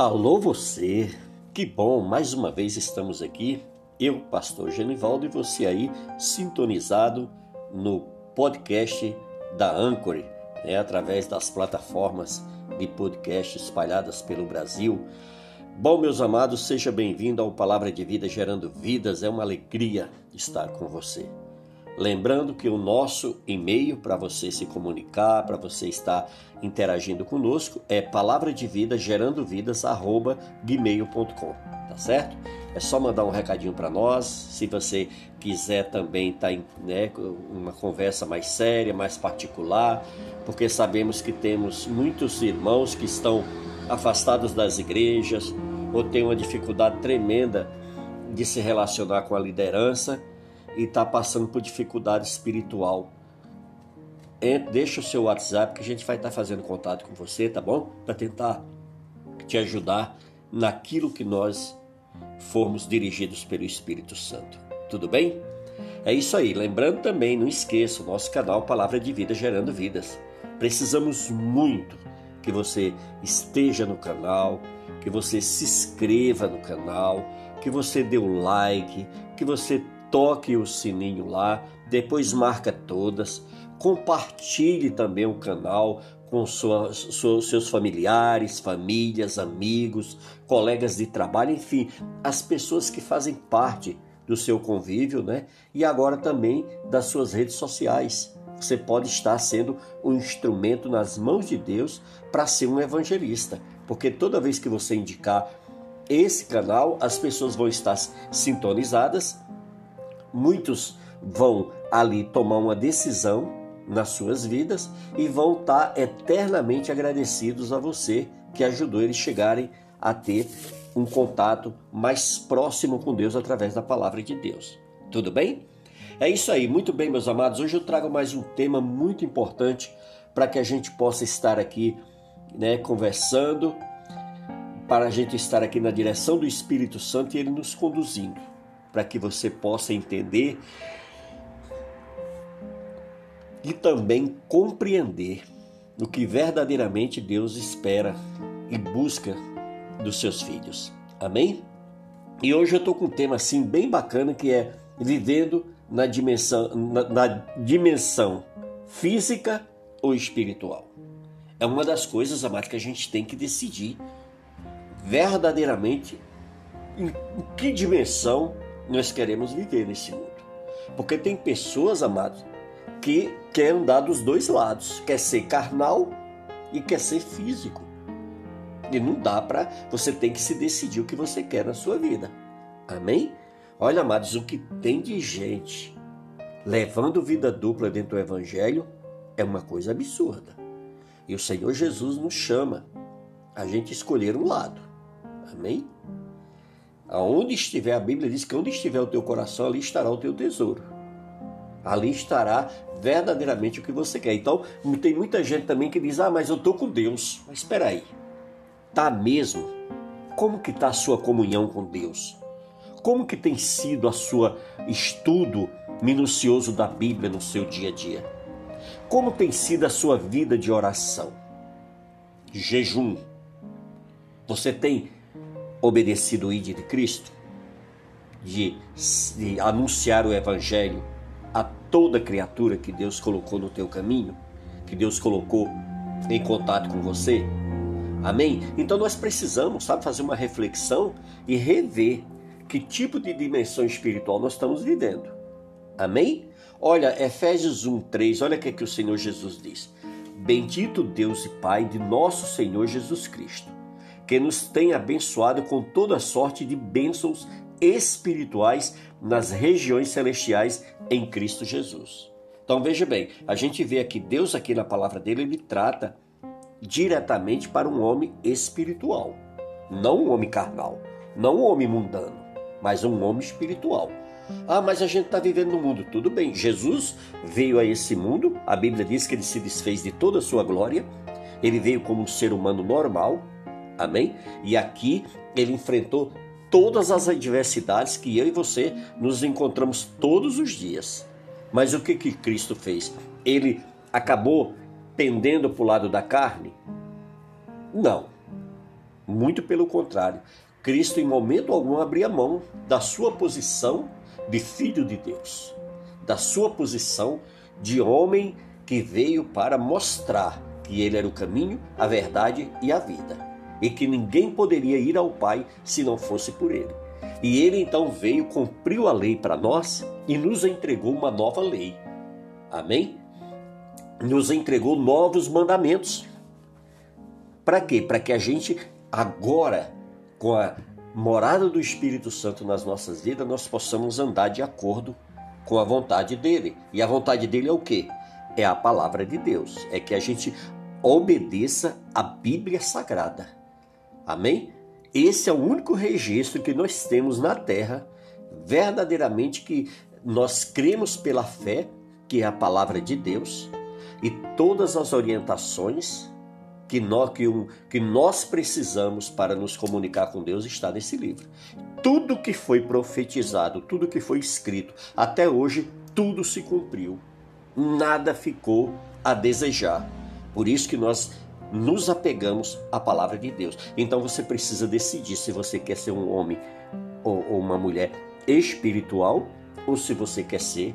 Alô você, que bom, mais uma vez estamos aqui, eu, pastor Genivaldo, e você aí sintonizado no podcast da Anchor, né, através das plataformas de podcast espalhadas pelo Brasil. Bom, meus amados, seja bem-vindo ao Palavra de Vida Gerando Vidas, é uma alegria estar com você. Lembrando que o nosso e-mail para você se comunicar, para você estar interagindo conosco é palavra de vida gerando vidas gmail.com, tá certo? É só mandar um recadinho para nós. Se você quiser também estar tá em né, uma conversa mais séria, mais particular, porque sabemos que temos muitos irmãos que estão afastados das igrejas ou têm uma dificuldade tremenda de se relacionar com a liderança e está passando por dificuldade espiritual, deixa o seu WhatsApp que a gente vai estar tá fazendo contato com você, tá bom? Para tentar te ajudar naquilo que nós formos dirigidos pelo Espírito Santo. Tudo bem? É isso aí. Lembrando também, não esqueça, o nosso canal Palavra de Vida Gerando Vidas. Precisamos muito que você esteja no canal, que você se inscreva no canal, que você dê o like, que você toque o sininho lá, depois marca todas, compartilhe também o canal com seus familiares, famílias, amigos, colegas de trabalho, enfim, as pessoas que fazem parte do seu convívio, né? E agora também das suas redes sociais. Você pode estar sendo um instrumento nas mãos de Deus para ser um evangelista, porque toda vez que você indicar esse canal, as pessoas vão estar sintonizadas Muitos vão ali tomar uma decisão nas suas vidas e vão estar eternamente agradecidos a você que ajudou eles chegarem a ter um contato mais próximo com Deus através da palavra de Deus. Tudo bem? É isso aí, muito bem, meus amados. Hoje eu trago mais um tema muito importante para que a gente possa estar aqui, né, conversando, para a gente estar aqui na direção do Espírito Santo e ele nos conduzindo para que você possa entender e também compreender o que verdadeiramente Deus espera e busca dos seus filhos. Amém? E hoje eu estou com um tema assim bem bacana que é vivendo na dimensão, na, na dimensão física ou espiritual. É uma das coisas, amado, que a gente tem que decidir verdadeiramente em que dimensão nós queremos viver nesse mundo. Porque tem pessoas, amados, que querem andar dos dois lados, quer ser carnal e quer ser físico. E não dá para, você tem que se decidir o que você quer na sua vida. Amém? Olha, amados, o que tem de gente levando vida dupla dentro do evangelho é uma coisa absurda. E o Senhor Jesus nos chama a gente escolher um lado. Amém? Aonde estiver, a Bíblia diz que onde estiver o teu coração, ali estará o teu tesouro. Ali estará verdadeiramente o que você quer. Então, tem muita gente também que diz: "Ah, mas eu tô com Deus". Mas espera aí. Tá mesmo? Como que tá a sua comunhão com Deus? Como que tem sido a sua estudo minucioso da Bíblia no seu dia a dia? Como tem sido a sua vida de oração? Jejum? Você tem obedecido o de Cristo, de, de anunciar o Evangelho a toda criatura que Deus colocou no teu caminho, que Deus colocou em contato com você. Amém? Então nós precisamos, sabe, fazer uma reflexão e rever que tipo de dimensão espiritual nós estamos vivendo. Amém? Olha, Efésios 1, 3, olha o que, é que o Senhor Jesus diz. Bendito Deus e Pai de nosso Senhor Jesus Cristo que nos tem abençoado com toda sorte de bênçãos espirituais nas regiões celestiais em Cristo Jesus. Então veja bem, a gente vê aqui Deus aqui na palavra dele, ele trata diretamente para um homem espiritual, não um homem carnal, não um homem mundano, mas um homem espiritual. Ah, mas a gente está vivendo no mundo. Tudo bem. Jesus veio a esse mundo. A Bíblia diz que ele se desfez de toda a sua glória. Ele veio como um ser humano normal, Amém? E aqui ele enfrentou todas as adversidades que eu e você nos encontramos todos os dias. Mas o que que Cristo fez? Ele acabou pendendo para o lado da carne? Não. Muito pelo contrário. Cristo, em momento algum, abria mão da sua posição de filho de Deus, da sua posição de homem que veio para mostrar que ele era o caminho, a verdade e a vida, e que ninguém poderia ir ao Pai se não fosse por ele. E ele então veio, cumpriu a lei para nós e nos entregou uma nova lei. Amém? Nos entregou novos mandamentos. Para quê? Para que a gente agora, com a morada do Espírito Santo nas nossas vidas, nós possamos andar de acordo com a vontade dele. E a vontade dele é o quê? É a palavra de Deus. É que a gente obedeça a Bíblia Sagrada. Amém? Esse é o único registro que nós temos na terra, verdadeiramente que nós cremos pela fé, que é a palavra de Deus, e todas as orientações que nós, que, um, que nós precisamos para nos comunicar com Deus está nesse livro. Tudo que foi profetizado, tudo que foi escrito, até hoje, tudo se cumpriu. Nada ficou a desejar. Por isso que nós nos apegamos à palavra de Deus. Então você precisa decidir se você quer ser um homem ou, uma mulher espiritual ou se você quer ser,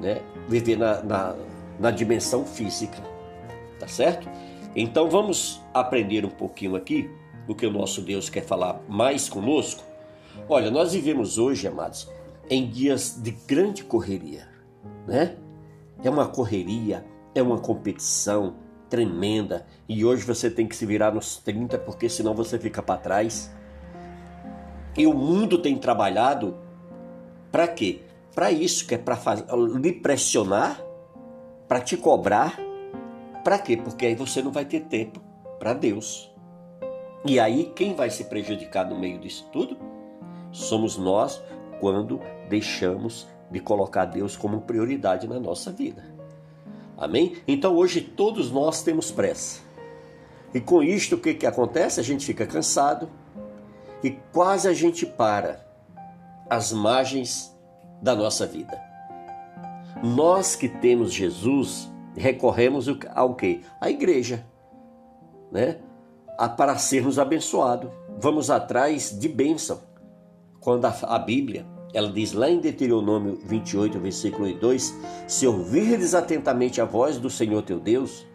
né, viver na, na, na dimensão física. Tá certo? Então vamos aprender um pouquinho aqui o que o nosso Deus quer falar mais conosco. Olha, nós vivemos hoje, amados, em dias de grande correria, né? É uma correria, é uma competição, tremenda e hoje você tem que se virar nos 30 porque senão você fica para trás. E o mundo tem trabalhado para quê? Para isso, que é para lhe pressionar, para te cobrar. Para quê? Porque aí você não vai ter tempo para Deus. E aí quem vai se prejudicar no meio disso tudo? Somos nós quando deixamos de colocar Deus como prioridade na nossa vida. Amém? Então hoje todos nós temos pressa. E com isto o que, que acontece? A gente fica cansado e quase a gente para as margens da nossa vida. Nós que temos Jesus recorremos ao que? A igreja, né? para sermos abençoados. Vamos atrás de bênção. Quando a, a Bíblia ela diz lá em Deuteronômio 28, versículo 2: Se ouvirdes atentamente a voz do Senhor teu Deus,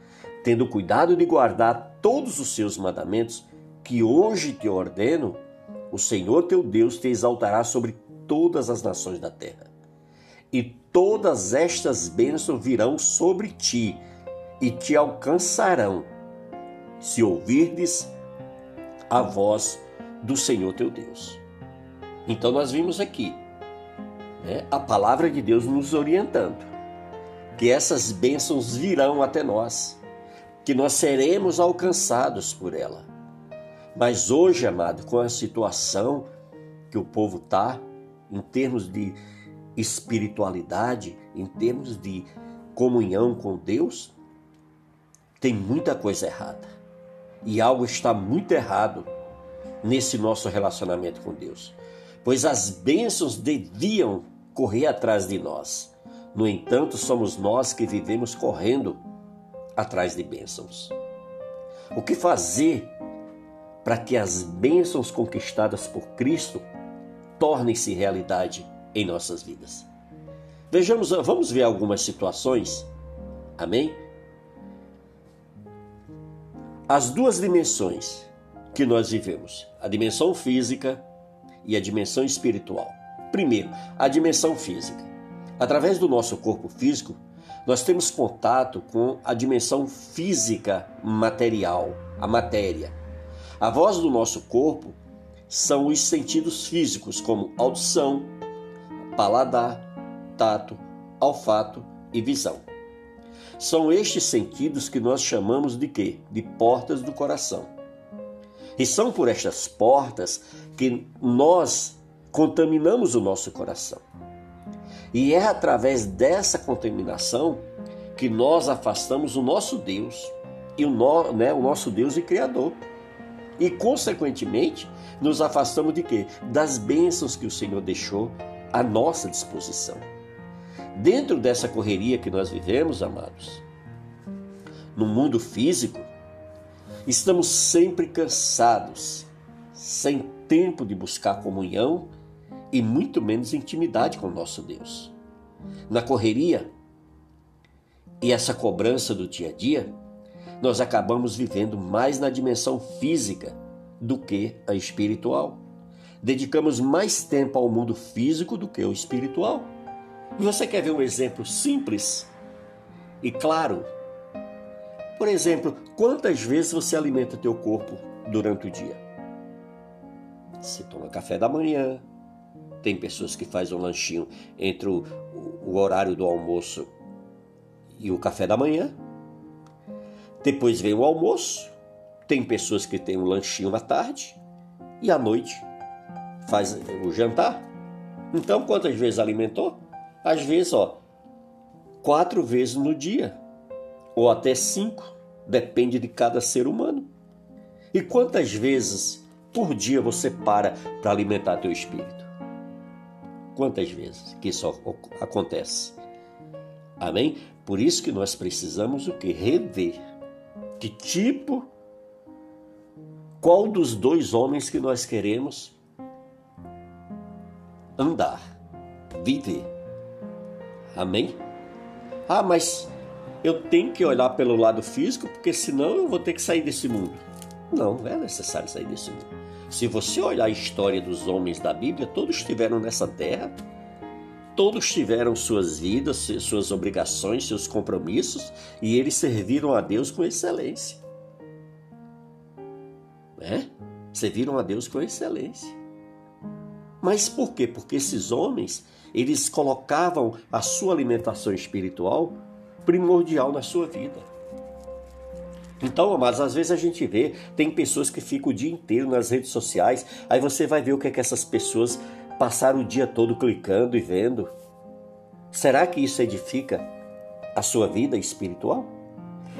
tendo cuidado de guardar todos os seus mandamentos, que hoje te ordeno, o Senhor teu Deus te exaltará sobre todas as nações da terra. E todas estas bênçãos virão sobre ti e te alcançarão, se ouvirdes a voz do Senhor teu Deus. Então nós vimos aqui né, a palavra de Deus nos orientando, que essas bênçãos virão até nós, que nós seremos alcançados por ela. Mas hoje, amado, com a situação que o povo está, em termos de espiritualidade, em termos de comunhão com Deus, tem muita coisa errada. E algo está muito errado nesse nosso relacionamento com Deus. Pois as bênçãos deviam correr atrás de nós. No entanto, somos nós que vivemos correndo atrás de bênçãos. O que fazer para que as bênçãos conquistadas por Cristo tornem-se realidade em nossas vidas? Vejamos, vamos ver algumas situações. Amém? As duas dimensões que nós vivemos, a dimensão física e a dimensão espiritual. Primeiro, a dimensão física. Através do nosso corpo físico, nós temos contato com a dimensão física material, a matéria. A voz do nosso corpo são os sentidos físicos, como audição, paladar, tato, olfato e visão. São estes sentidos que nós chamamos de quê? De portas do coração. E são por estas portas que nós contaminamos o nosso coração. E é através dessa contaminação que nós afastamos o nosso Deus e o, no, né, o nosso Deus e Criador. E, consequentemente, nos afastamos de quê? Das bênçãos que o Senhor deixou à nossa disposição. Dentro dessa correria que nós vivemos, amados, no mundo físico, Estamos sempre cansados, sem tempo de buscar comunhão e muito menos intimidade com o nosso Deus. Na correria e essa cobrança do dia a dia, nós acabamos vivendo mais na dimensão física do que a espiritual. Dedicamos mais tempo ao mundo físico do que ao espiritual. E você quer ver um exemplo simples e claro? Por exemplo, quantas vezes você alimenta teu corpo durante o dia? Você toma café da manhã, tem pessoas que fazem um lanchinho entre o, o horário do almoço e o café da manhã. Depois vem o almoço. Tem pessoas que têm um lanchinho à tarde e à noite faz o jantar. Então, quantas vezes alimentou? Às vezes, ó, quatro vezes no dia, ou até cinco, depende de cada ser humano. E quantas vezes por dia você para para alimentar teu espírito? Quantas vezes que isso acontece? Amém? Por isso que nós precisamos o que? Rever. Que tipo, qual dos dois homens que nós queremos andar, viver. Amém? Ah, mas eu tenho que olhar pelo lado físico, porque senão eu vou ter que sair desse mundo. Não, não é necessário sair desse mundo. Se você olhar a história dos homens da Bíblia, todos estiveram nessa terra, todos tiveram suas vidas, suas obrigações, seus compromissos, e eles serviram a Deus com excelência. Né? Serviram a Deus com excelência. Mas por quê? Porque esses homens, eles colocavam a sua alimentação espiritual primordial na sua vida. Então, mas às vezes a gente vê, tem pessoas que ficam o dia inteiro nas redes sociais, aí você vai ver o que é que essas pessoas passaram o dia todo clicando e vendo. Será que isso edifica a sua vida espiritual?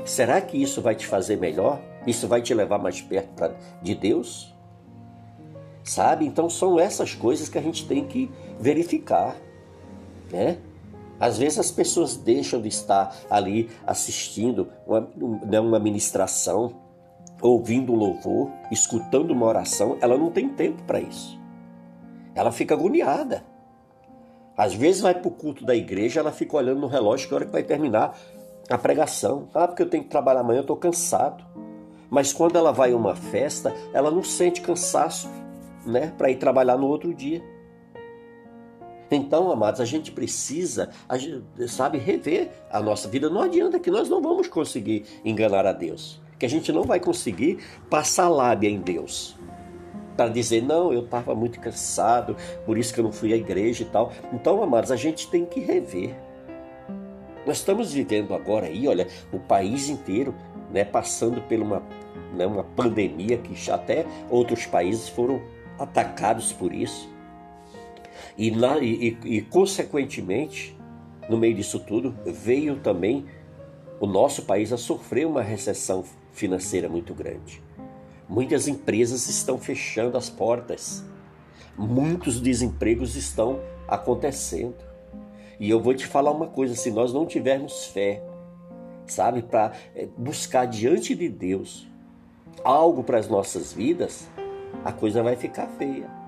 Será que isso vai te fazer melhor? Isso vai te levar mais perto de Deus? Sabe? Então são essas coisas que a gente tem que verificar, né? Às vezes as pessoas deixam de estar ali assistindo uma, né, uma ministração, ouvindo um louvor, escutando uma oração, ela não tem tempo para isso. Ela fica agoniada. Às vezes vai para o culto da igreja, ela fica olhando no relógio que hora que vai terminar a pregação. Ah, porque eu tenho que trabalhar amanhã, eu estou cansado. Mas quando ela vai a uma festa, ela não sente cansaço né, para ir trabalhar no outro dia. Então, amados, a gente precisa, a gente, sabe, rever a nossa vida. Não adianta que nós não vamos conseguir enganar a Deus, que a gente não vai conseguir passar lábia em Deus para dizer, não, eu estava muito cansado, por isso que eu não fui à igreja e tal. Então, amados, a gente tem que rever. Nós estamos vivendo agora aí, olha, o país inteiro, né, passando por uma, né, uma pandemia que já até outros países foram atacados por isso. E, na, e, e, consequentemente, no meio disso tudo, veio também o nosso país a sofrer uma recessão financeira muito grande. Muitas empresas estão fechando as portas, muitos desempregos estão acontecendo. E eu vou te falar uma coisa: se nós não tivermos fé, sabe, para eh, buscar diante de Deus algo para as nossas vidas, a coisa vai ficar feia.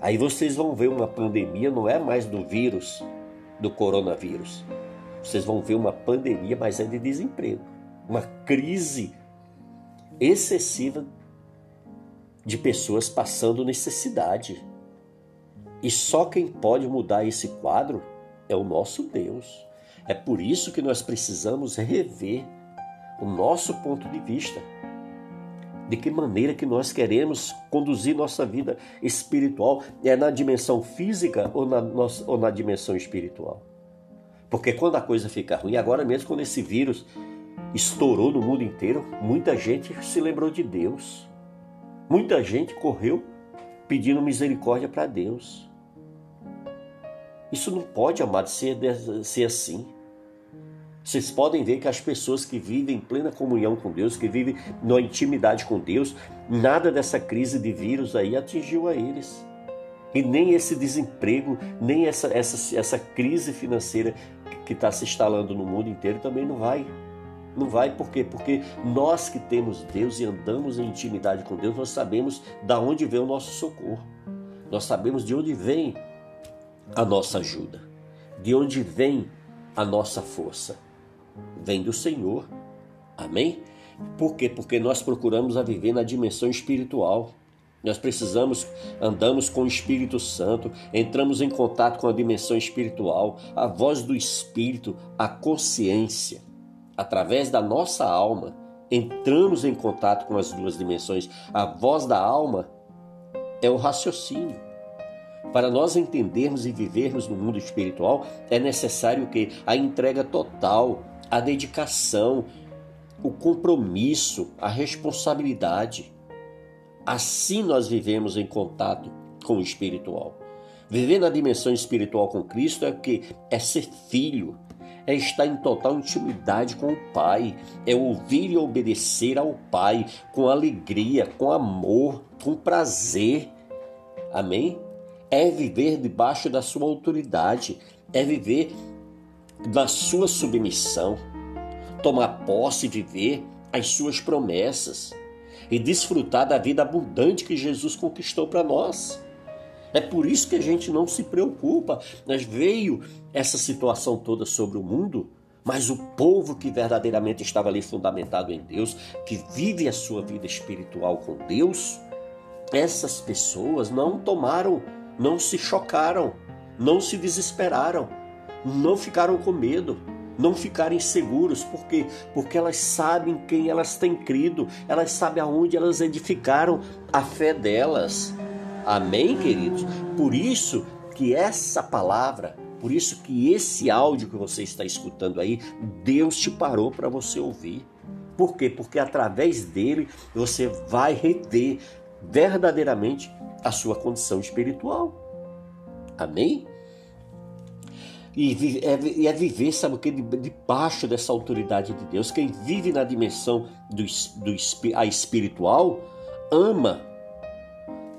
Aí vocês vão ver uma pandemia, não é mais do vírus, do coronavírus. Vocês vão ver uma pandemia, mas é de desemprego. Uma crise excessiva de pessoas passando necessidade. E só quem pode mudar esse quadro é o nosso Deus. É por isso que nós precisamos rever o nosso ponto de vista de que maneira que nós queremos conduzir nossa vida espiritual, é na dimensão física ou na, nossa, ou na dimensão espiritual. Porque quando a coisa fica ruim, agora mesmo quando esse vírus estourou no mundo inteiro, muita gente se lembrou de Deus. Muita gente correu pedindo misericórdia para Deus. Isso não pode, amado, ser, ser assim. Vocês podem ver que as pessoas que vivem em plena comunhão com Deus, que vivem na intimidade com Deus, nada dessa crise de vírus aí atingiu a eles. E nem esse desemprego, nem essa, essa, essa crise financeira que está se instalando no mundo inteiro também não vai Não vai por quê? Porque nós que temos Deus e andamos em intimidade com Deus, nós sabemos da onde vem o nosso socorro. Nós sabemos de onde vem a nossa ajuda, de onde vem a nossa força. Vem do Senhor. Amém? Por quê? Porque nós procuramos a viver na dimensão espiritual. Nós precisamos, andamos com o Espírito Santo, entramos em contato com a dimensão espiritual, a voz do Espírito, a consciência. Através da nossa alma, entramos em contato com as duas dimensões. A voz da alma é o raciocínio. Para nós entendermos e vivermos no mundo espiritual, é necessário que a entrega total, a dedicação, o compromisso, a responsabilidade. Assim nós vivemos em contato com o espiritual. Viver na dimensão espiritual com Cristo é o que é ser filho, é estar em total intimidade com o Pai, é ouvir e obedecer ao Pai com alegria, com amor, com prazer. Amém? É viver debaixo da sua autoridade, é viver na sua submissão, tomar posse de ver as suas promessas e desfrutar da vida abundante que Jesus conquistou para nós. É por isso que a gente não se preocupa. Mas veio essa situação toda sobre o mundo, mas o povo que verdadeiramente estava ali fundamentado em Deus, que vive a sua vida espiritual com Deus, essas pessoas não tomaram, não se chocaram, não se desesperaram, não ficaram com medo, não ficarem seguros, porque porque elas sabem quem elas têm crido, elas sabem aonde elas edificaram a fé delas. Amém, queridos? Por isso que essa palavra, por isso que esse áudio que você está escutando aí, Deus te parou para você ouvir. Por quê? Porque através dele você vai reter verdadeiramente a sua condição espiritual. Amém? E é, é viver, sabe o que? Debaixo dessa autoridade de Deus. Quem vive na dimensão do, do a espiritual ama.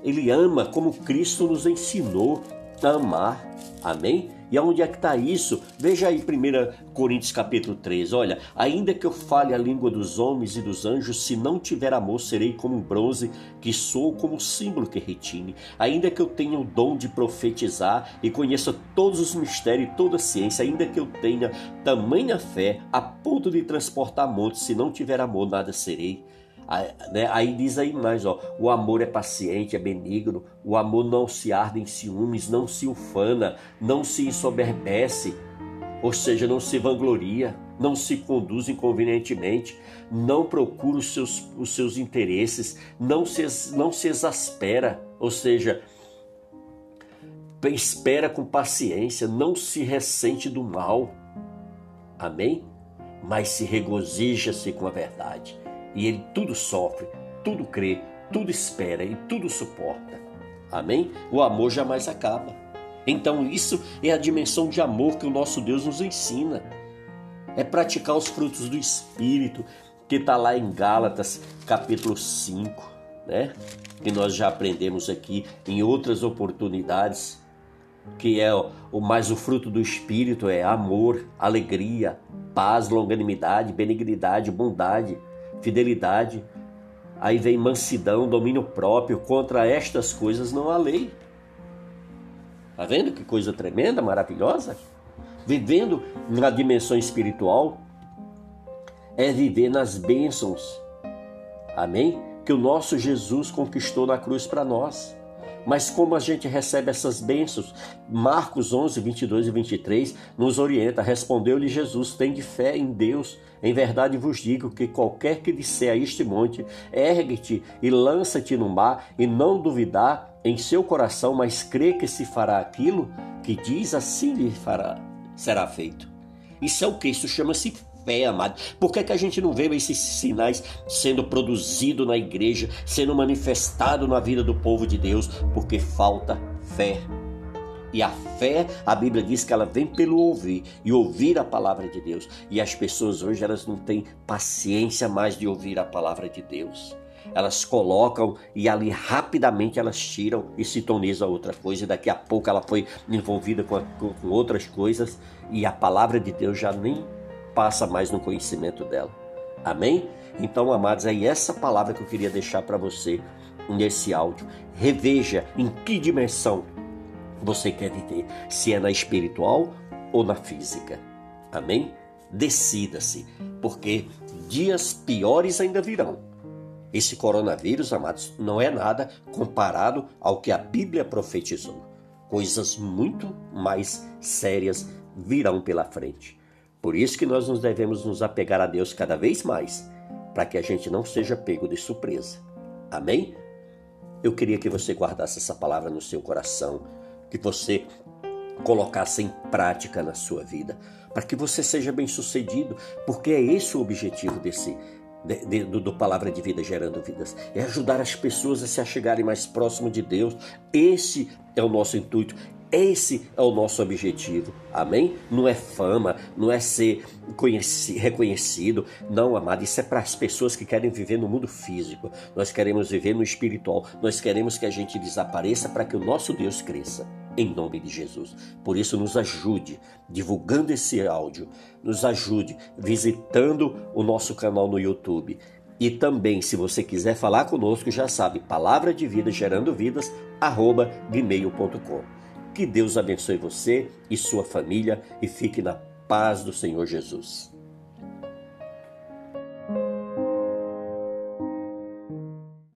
Ele ama como Cristo nos ensinou a amar. Amém? E aonde é que está isso? Veja aí 1 Coríntios capítulo 3. Olha, ainda que eu fale a língua dos homens e dos anjos, se não tiver amor, serei como um bronze que sou, como um símbolo que retine. Ainda que eu tenha o dom de profetizar e conheça todos os mistérios e toda a ciência, ainda que eu tenha tamanha fé a ponto de transportar montes, se não tiver amor, nada serei. Aí, né? Aí diz aí mais, ó, o amor é paciente, é benigno, o amor não se arde em ciúmes, não se ufana, não se ensoberbece, ou seja, não se vangloria, não se conduz inconvenientemente, não procura os seus, os seus interesses, não se, não se exaspera, ou seja, espera com paciência, não se ressente do mal. Amém? Mas se regozija-se com a verdade e ele tudo sofre, tudo crê, tudo espera e tudo suporta. Amém? O amor jamais acaba. Então, isso é a dimensão de amor que o nosso Deus nos ensina. É praticar os frutos do Espírito, que está lá em Gálatas, capítulo 5, né? Que nós já aprendemos aqui em outras oportunidades, que é o mais o fruto do Espírito é amor, alegria, paz, longanimidade, benignidade, bondade fidelidade. Aí vem mansidão, domínio próprio. Contra estas coisas não há lei. Tá vendo que coisa tremenda, maravilhosa? Vivendo na dimensão espiritual é viver nas bênçãos. Amém? Que o nosso Jesus conquistou na cruz para nós. Mas como a gente recebe essas bênçãos? Marcos 11, 22 e 23 nos orienta. Respondeu-lhe Jesus: Tem de fé em Deus. Em verdade vos digo que qualquer que disser a este monte: Ergue-te e lança-te no mar, e não duvidar em seu coração, mas crê que se fará aquilo que diz, assim lhe fará, será feito. Isso é o que? Isso chama-se fé, amado. Por que, que a gente não vê esses sinais sendo produzido na igreja, sendo manifestado na vida do povo de Deus? Porque falta fé. E a fé, a Bíblia diz que ela vem pelo ouvir e ouvir a palavra de Deus. E as pessoas hoje elas não têm paciência mais de ouvir a palavra de Deus. Elas colocam e ali rapidamente elas tiram e sintonizam outra coisa. E daqui a pouco ela foi envolvida com, com, com outras coisas e a palavra de Deus já nem passa mais no conhecimento dela. Amém? Então, amados, é essa palavra que eu queria deixar para você nesse áudio. Reveja em que dimensão você quer viver, se é na espiritual ou na física. Amém? Decida-se, porque dias piores ainda virão. Esse coronavírus, amados, não é nada comparado ao que a Bíblia profetizou. Coisas muito mais sérias virão pela frente. Por isso que nós nos devemos nos apegar a Deus cada vez mais, para que a gente não seja pego de surpresa. Amém? Eu queria que você guardasse essa palavra no seu coração, que você colocasse em prática na sua vida, para que você seja bem-sucedido, porque é esse o objetivo desse de, de, do, do, Palavra de Vida Gerando Vidas. É ajudar as pessoas a se achegarem mais próximo de Deus. Esse é o nosso intuito. Esse é o nosso objetivo, amém? Não é fama, não é ser reconhecido, não, amado. Isso é para as pessoas que querem viver no mundo físico. Nós queremos viver no espiritual. Nós queremos que a gente desapareça para que o nosso Deus cresça, em nome de Jesus. Por isso, nos ajude divulgando esse áudio, nos ajude visitando o nosso canal no YouTube. E também, se você quiser falar conosco, já sabe, palavra de vida gerando vidas, arroba gmail.com. Que Deus abençoe você e sua família e fique na paz do Senhor Jesus.